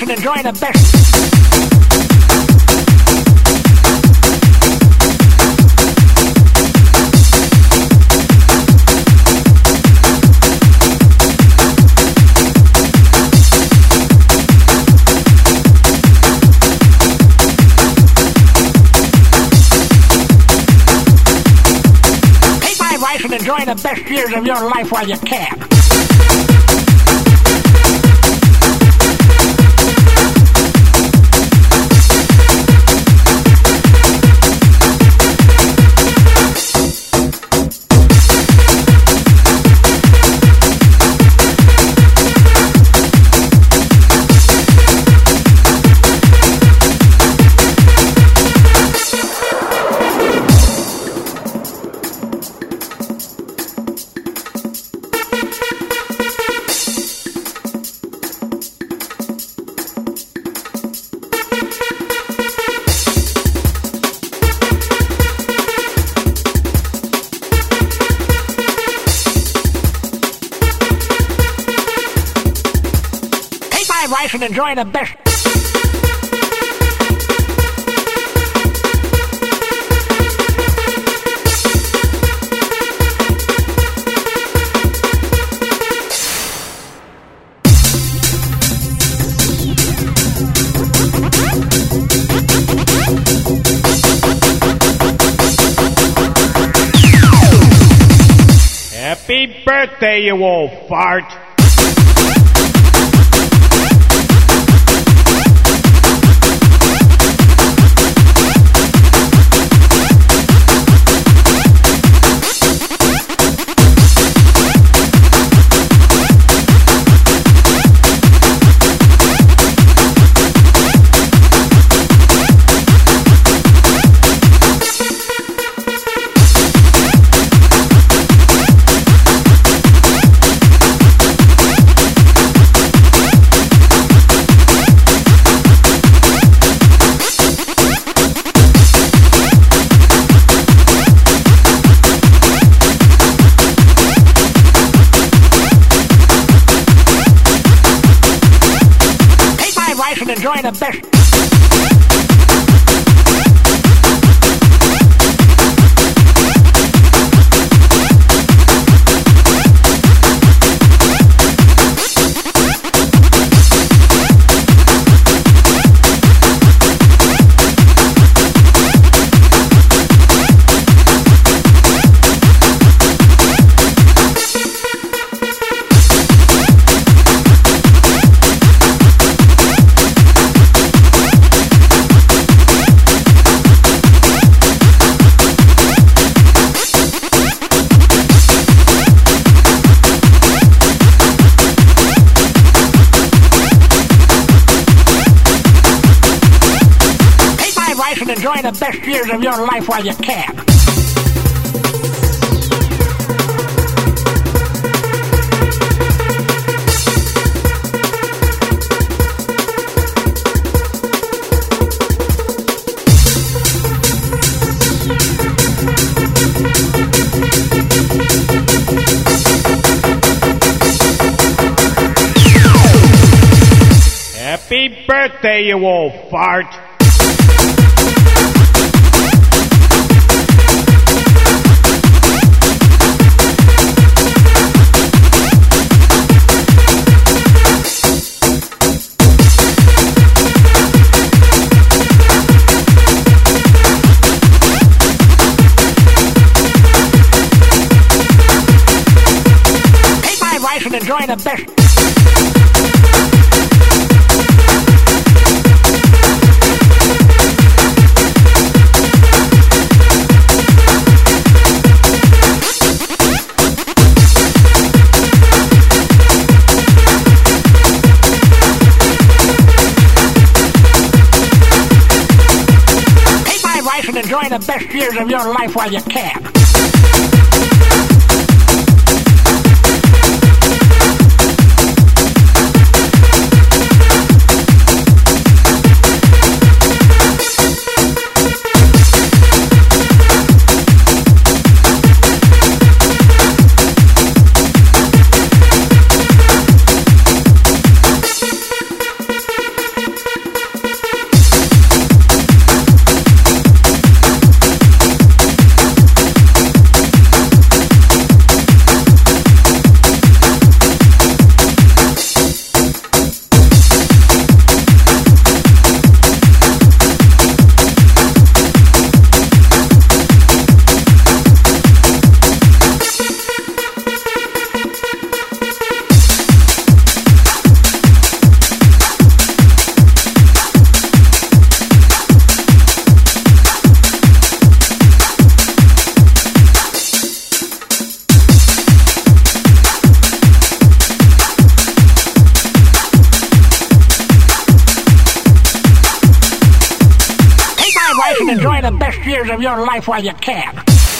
enjoy the best. And enjoy the best years of your life while you can. Advice and enjoy the best. Happy birthday, you old fart. Enjoy the best. Enjoy the best years of your life while you can. Happy birthday, you old fart. Advice and enjoy the best. Enjoy the best years of your life while you can. The best years of your life while you can.